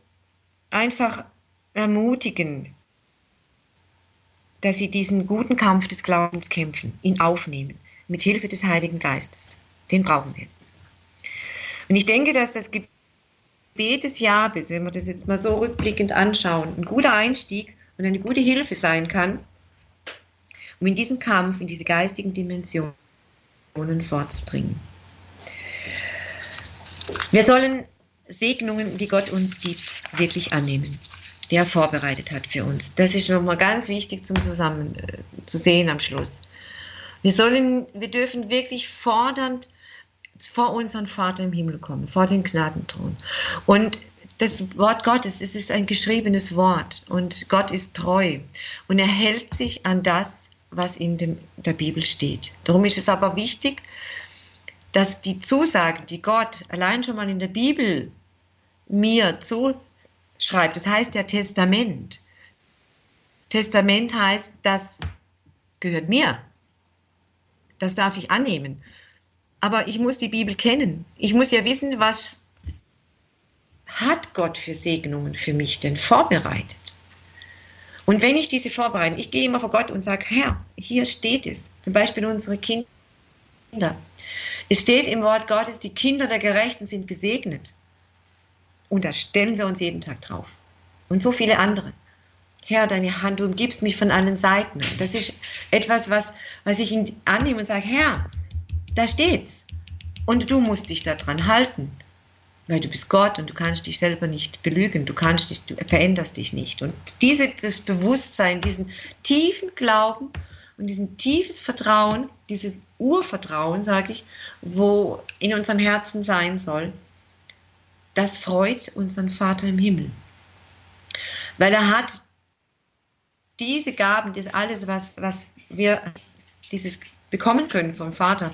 einfach ermutigen, dass Sie diesen guten Kampf des Glaubens kämpfen, ihn aufnehmen, mit Hilfe des Heiligen Geistes. Den brauchen wir. Und ich denke, dass das Gebet des Jahres, wenn wir das jetzt mal so rückblickend anschauen, ein guter Einstieg und eine gute Hilfe sein kann, um in diesen Kampf, in diese geistigen Dimensionen vorzudringen. Wir sollen Segnungen, die Gott uns gibt, wirklich annehmen, die er vorbereitet hat für uns. Das ist nochmal ganz wichtig zum Zusammen äh, zu sehen am Schluss. Wir sollen, wir dürfen wirklich fordernd vor unseren Vater im Himmel kommen, vor den Gnadenthron. Und das Wort Gottes, es ist ein geschriebenes Wort und Gott ist treu und er hält sich an das, was in dem, der Bibel steht. Darum ist es aber wichtig, dass die Zusagen, die Gott allein schon mal in der Bibel mir zuschreibt, das heißt ja Testament. Testament heißt, das gehört mir. Das darf ich annehmen. Aber ich muss die Bibel kennen. Ich muss ja wissen, was hat Gott für Segnungen für mich denn vorbereitet? Und wenn ich diese vorbereite, ich gehe immer vor Gott und sage, Herr, hier steht es, zum Beispiel unsere Kinder. Es steht im Wort Gottes, die Kinder der Gerechten sind gesegnet. Und da stellen wir uns jeden Tag drauf. Und so viele andere. Herr, deine Hand, du umgibst mich von allen Seiten. Das ist etwas, was, was ich annehme und sage, Herr, da steht's. Und du musst dich daran halten. weil du bist Gott und du kannst dich selber nicht belügen, du kannst dich, du veränderst dich nicht. Und dieses Bewusstsein, diesen tiefen Glauben und diesen tiefes Vertrauen, dieses Urvertrauen, sage ich, wo in unserem Herzen sein soll, das freut unseren Vater im Himmel. Weil er hat diese Gaben, das alles, was, was wir dieses bekommen können vom Vater,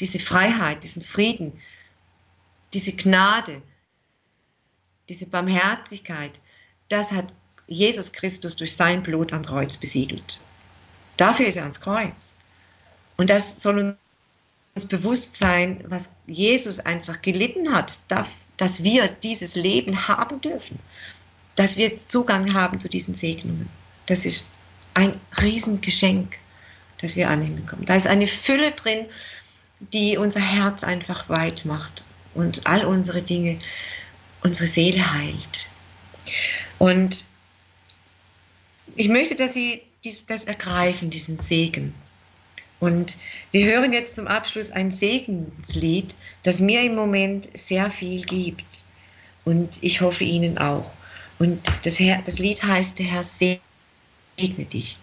diese Freiheit, diesen Frieden, diese Gnade, diese Barmherzigkeit, das hat Jesus Christus durch sein Blut am Kreuz besiegelt. Dafür ist er ans Kreuz. Und das soll uns bewusst sein, was Jesus einfach gelitten hat, dass wir dieses Leben haben dürfen, dass wir jetzt Zugang haben zu diesen Segnungen. Das ist ein Riesengeschenk, das wir annehmen können. Da ist eine Fülle drin, die unser Herz einfach weit macht und all unsere Dinge, unsere Seele heilt. Und ich möchte, dass Sie dies, das ergreifen, diesen Segen. Und wir hören jetzt zum Abschluss ein Segenslied, das mir im Moment sehr viel gibt. Und ich hoffe Ihnen auch. Und das, Herr, das Lied heißt, der Herr segne dich.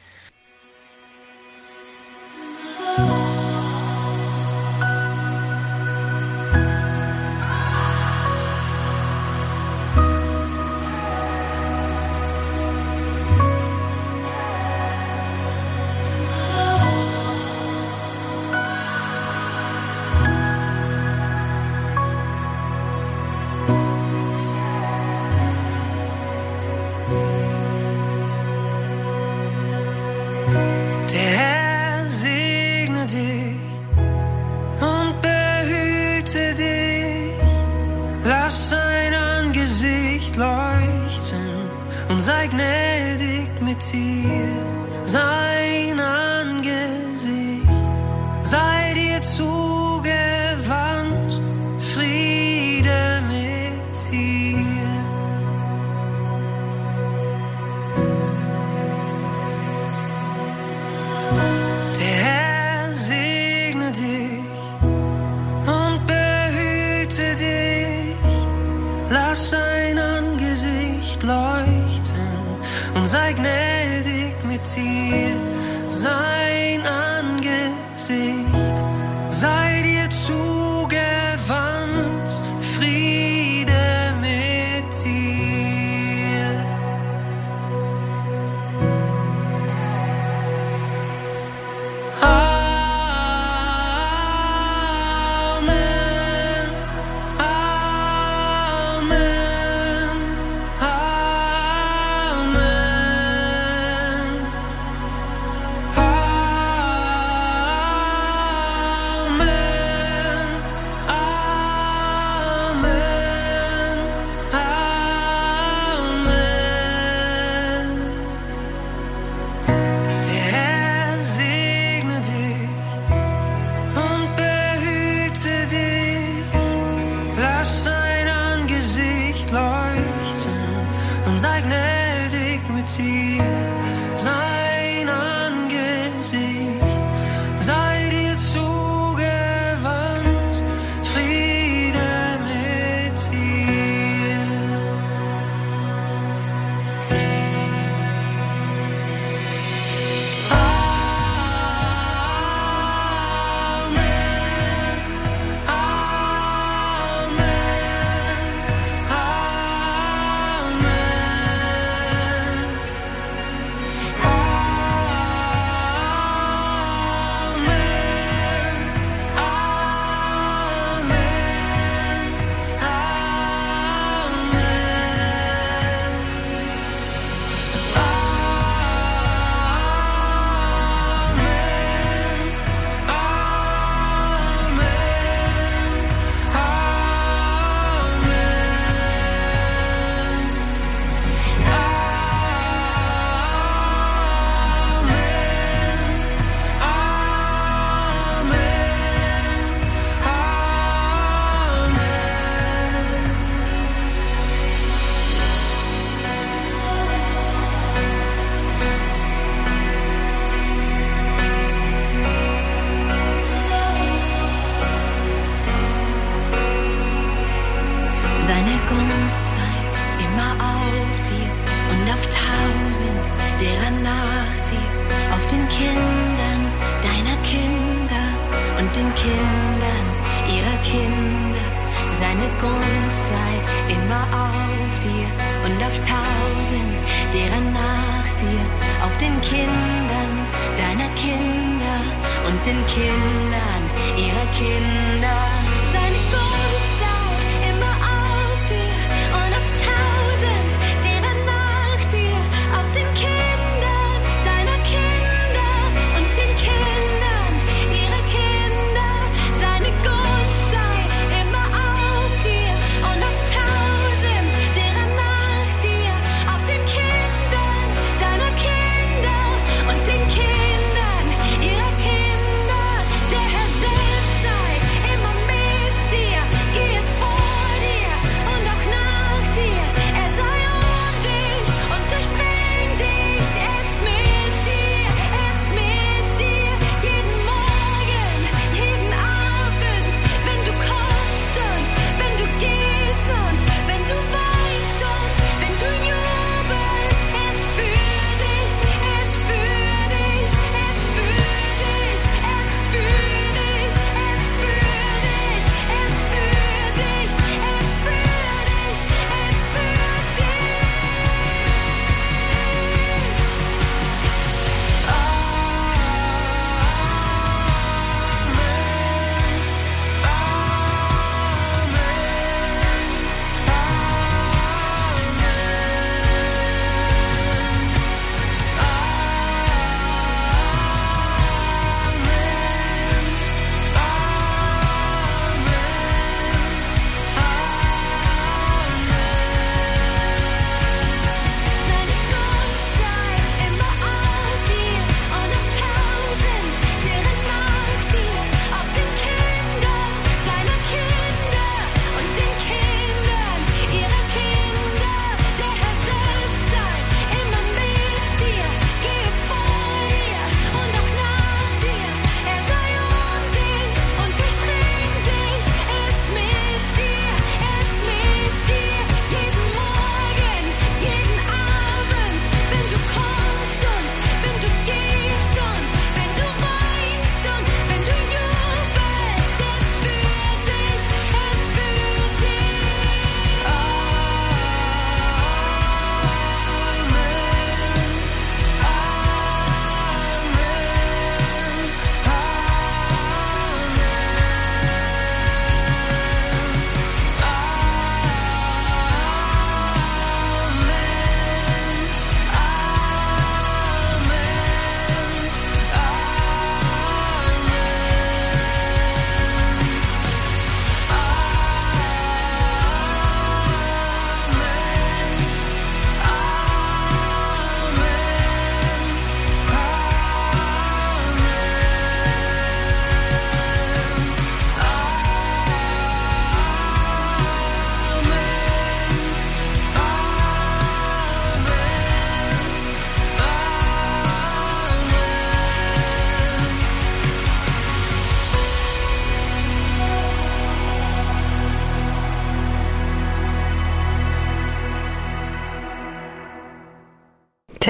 und sei gnädig mit dir. Und den Kindern ihrer Kinder.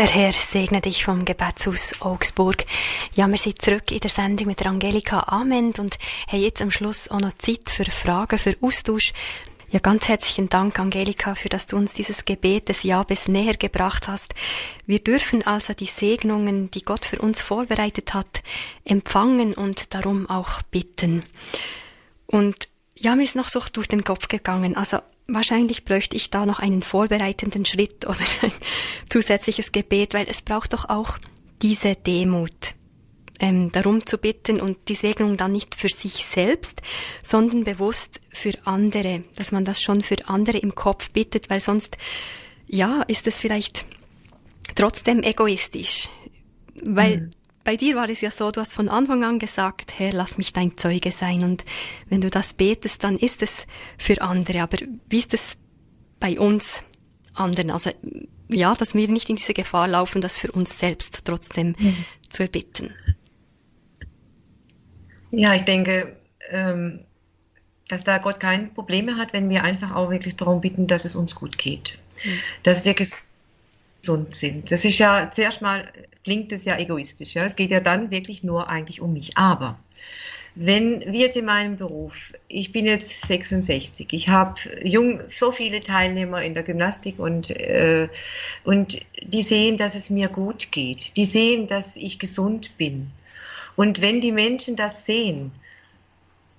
Der Herr segne dich vom Gebetshaus Augsburg. Ja, wir sind zurück in der Sendung mit der Angelika Ament und haben jetzt am Schluss auch noch Zeit für Fragen, für Austausch. Ja, ganz herzlichen Dank, Angelika, für dass du uns dieses Gebet des Jabes näher gebracht hast. Wir dürfen also die Segnungen, die Gott für uns vorbereitet hat, empfangen und darum auch bitten. Und ja, mir ist noch so durch den Kopf gegangen. Also wahrscheinlich bräuchte ich da noch einen vorbereitenden Schritt oder ein zusätzliches Gebet, weil es braucht doch auch diese Demut, ähm, darum zu bitten und die Segnung dann nicht für sich selbst, sondern bewusst für andere, dass man das schon für andere im Kopf bittet, weil sonst, ja, ist es vielleicht trotzdem egoistisch, weil mhm bei dir war es ja so, du hast von Anfang an gesagt, Herr, lass mich dein Zeuge sein. Und wenn du das betest, dann ist es für andere. Aber wie ist es bei uns anderen? Also, ja, dass wir nicht in diese Gefahr laufen, das für uns selbst trotzdem mhm. zu erbitten. Ja, ich denke, ähm, dass da Gott keine Probleme hat, wenn wir einfach auch wirklich darum bitten, dass es uns gut geht. Mhm. Dass wir gesund sind. Das ist ja, zuerst mal klingt es ja egoistisch. Ja? Es geht ja dann wirklich nur eigentlich um mich. Aber wenn wir jetzt in meinem Beruf, ich bin jetzt 66, ich habe jung so viele Teilnehmer in der Gymnastik und, äh, und die sehen, dass es mir gut geht. Die sehen, dass ich gesund bin. Und wenn die Menschen das sehen,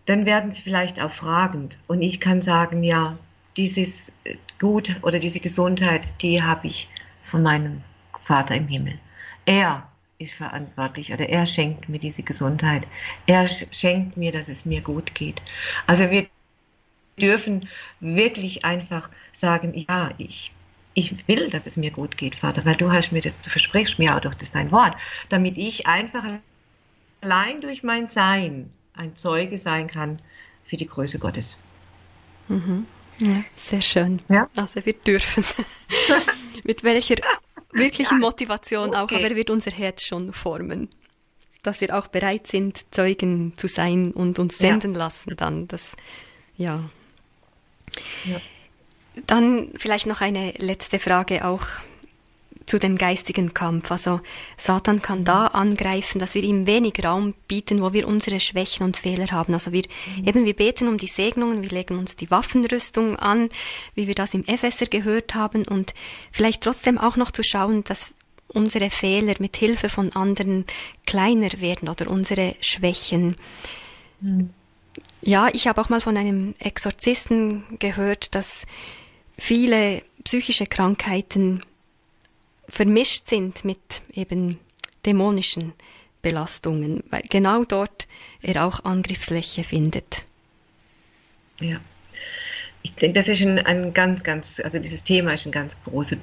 dann werden sie vielleicht auch fragend. Und ich kann sagen, ja, dieses Gut oder diese Gesundheit, die habe ich von meinem Vater im Himmel. Er ist verantwortlich oder er schenkt mir diese Gesundheit. Er schenkt mir, dass es mir gut geht. Also wir dürfen wirklich einfach sagen, ja, ich, ich will, dass es mir gut geht, Vater, weil du hast mir das, du versprichst mir auch durch das dein Wort, damit ich einfach allein durch mein Sein ein Zeuge sein kann für die Größe Gottes. Mhm. Ja, sehr schön. Ja? Also wir dürfen. Mit welcher wirklichen Motivation okay. auch, aber er wird unser Herz schon formen. Dass wir auch bereit sind, Zeugen zu sein und uns senden ja. lassen dann. Das, ja. ja. Dann vielleicht noch eine letzte Frage auch zu dem geistigen Kampf. Also Satan kann da angreifen, dass wir ihm wenig Raum bieten, wo wir unsere Schwächen und Fehler haben. Also wir mhm. eben wir beten um die Segnungen, wir legen uns die Waffenrüstung an, wie wir das im Epheser gehört haben und vielleicht trotzdem auch noch zu schauen, dass unsere Fehler mit Hilfe von anderen kleiner werden oder unsere Schwächen. Mhm. Ja, ich habe auch mal von einem Exorzisten gehört, dass viele psychische Krankheiten vermischt sind mit eben dämonischen Belastungen, weil genau dort er auch Angriffsfläche findet. Ja, ich denke, das ist ein, ein ganz, ganz, also dieses Thema ist ein ganz großer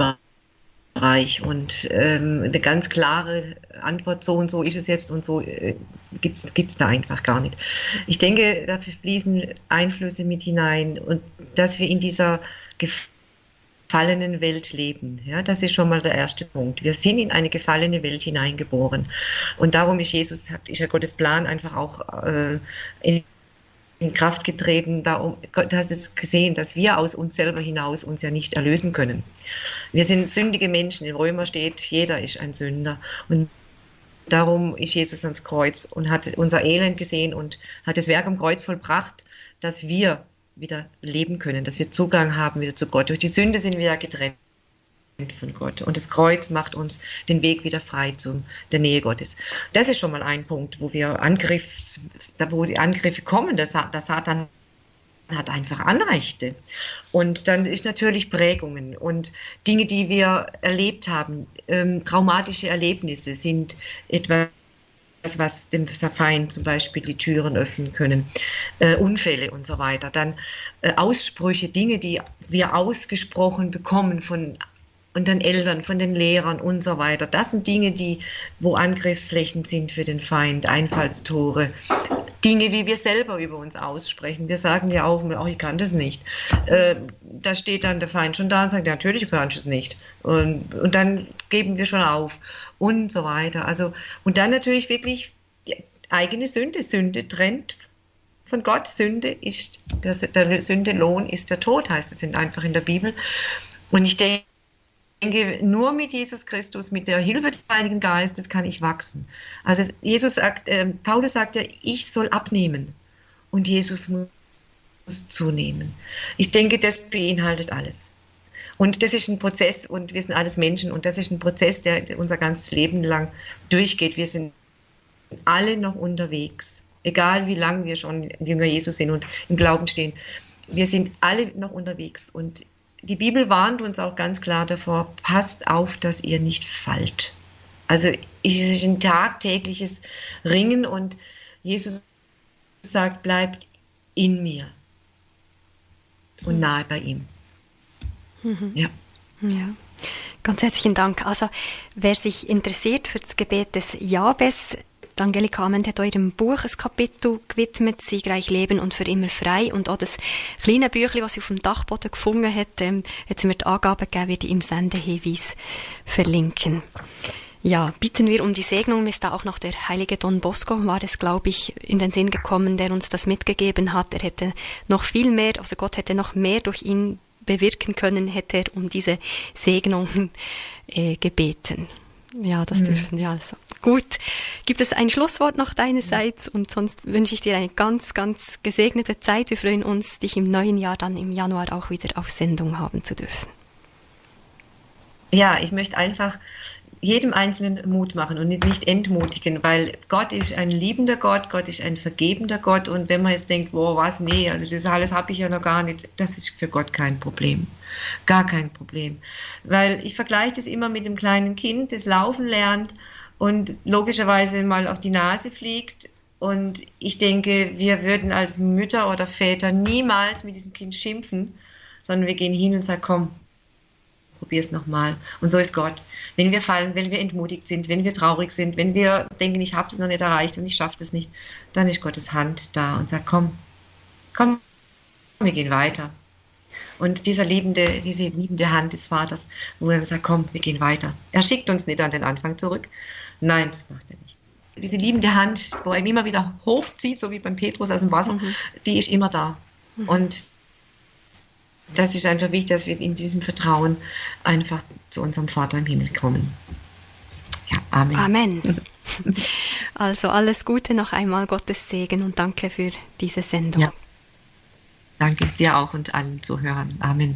Bereich und ähm, eine ganz klare Antwort, so und so ist es jetzt und so äh, gibt es da einfach gar nicht. Ich denke, dafür fließen Einflüsse mit hinein und dass wir in dieser Gefahr gefallenen Welt leben. Ja, das ist schon mal der erste Punkt. Wir sind in eine gefallene Welt hineingeboren. Und darum ist Jesus, ist ja Gottes Plan einfach auch äh, in, in, Kraft getreten. Darum, Gott hat es gesehen, dass wir aus uns selber hinaus uns ja nicht erlösen können. Wir sind sündige Menschen. In Römer steht, jeder ist ein Sünder. Und darum ist Jesus ans Kreuz und hat unser Elend gesehen und hat das Werk am Kreuz vollbracht, dass wir wieder leben können, dass wir Zugang haben wieder zu Gott. Durch die Sünde sind wir ja getrennt von Gott. Und das Kreuz macht uns den Weg wieder frei zu der Nähe Gottes. Das ist schon mal ein Punkt, wo wir Angriff, da wo die Angriffe kommen, der, Satan hat einfach Anrechte. Und dann ist natürlich Prägungen und Dinge, die wir erlebt haben, ähm, traumatische Erlebnisse sind etwas was dem Feind zum Beispiel die Türen öffnen können, äh, Unfälle und so weiter. Dann äh, Aussprüche, Dinge, die wir ausgesprochen bekommen von und den Eltern, von den Lehrern und so weiter. Das sind Dinge, die, wo Angriffsflächen sind für den Feind, Einfallstore. Dinge, wie wir selber über uns aussprechen. Wir sagen ja auch, oh, ich kann das nicht. Äh, da steht dann der Feind schon da und sagt, ja, natürlich kannst du es nicht. Und, und dann geben wir schon auf und so weiter. Also, und dann natürlich wirklich die eigene Sünde. Sünde trennt von Gott. Sünde ist, der, der Sündelohn ist der Tod, heißt es einfach in der Bibel. Und ich denke, denke, nur mit Jesus Christus, mit der Hilfe des Heiligen Geistes kann ich wachsen. Also Jesus sagt, äh, Paulus sagt ja, ich soll abnehmen und Jesus muss zunehmen. Ich denke, das beinhaltet alles. Und das ist ein Prozess und wir sind alles Menschen und das ist ein Prozess, der unser ganzes Leben lang durchgeht. Wir sind alle noch unterwegs, egal wie lange wir schon Jünger Jesus sind und im Glauben stehen. Wir sind alle noch unterwegs und die Bibel warnt uns auch ganz klar davor, passt auf, dass ihr nicht fallt. Also es ist ein tagtägliches Ringen und Jesus sagt, bleibt in mir und mhm. nahe bei ihm. Mhm. Ja. ja. Ganz herzlichen Dank. Also wer sich interessiert für das Gebet des Jabes, die Angelika Amend hat eurem Buch ein Kapitel gewidmet, Siegreich Leben und für immer frei. Und auch das kleine Büchlein, was sie auf dem Dachboden gefunden hat, ähm, hat sie mir die Angaben gegeben, wie die im Sendehinweis verlinken. Ja, bitten wir um die Segnung. Mir ist da auch noch der heilige Don Bosco, war es, glaube ich, in den Sinn gekommen, der uns das mitgegeben hat. Er hätte noch viel mehr, also Gott hätte noch mehr durch ihn bewirken können, hätte er um diese Segnung äh, gebeten. Ja, das mhm. dürfen wir also. Gut. Gibt es ein Schlusswort noch deinerseits? Und sonst wünsche ich dir eine ganz, ganz gesegnete Zeit. Wir freuen uns, dich im neuen Jahr dann im Januar auch wieder auf Sendung haben zu dürfen. Ja, ich möchte einfach jedem Einzelnen Mut machen und nicht entmutigen, weil Gott ist ein liebender Gott, Gott ist ein vergebender Gott und wenn man jetzt denkt, boah, was, nee, also das alles habe ich ja noch gar nicht, das ist für Gott kein Problem. Gar kein Problem. Weil ich vergleiche das immer mit dem kleinen Kind, das laufen lernt und logischerweise mal auf die Nase fliegt und ich denke, wir würden als Mütter oder Väter niemals mit diesem Kind schimpfen, sondern wir gehen hin und sagen, komm, probier es nochmal. Und so ist Gott. Wenn wir fallen, wenn wir entmutigt sind, wenn wir traurig sind, wenn wir denken, ich habe es noch nicht erreicht und ich schaffe es nicht, dann ist Gottes Hand da und sagt, komm, komm, wir gehen weiter. Und dieser liebende, diese liebende Hand des Vaters, wo er sagt, komm, wir gehen weiter. Er schickt uns nicht an den Anfang zurück. Nein, das macht er nicht. Diese liebende Hand, wo er ihn immer wieder hochzieht, so wie beim Petrus aus dem Wasser, mhm. die ist immer da. Mhm. Und das ist einfach wichtig, dass wir in diesem Vertrauen einfach zu unserem Vater im Himmel kommen. Ja, Amen. Amen. Also alles Gute noch einmal, Gottes Segen und danke für diese Sendung. Ja. Danke dir auch und allen Zuhörern. Amen.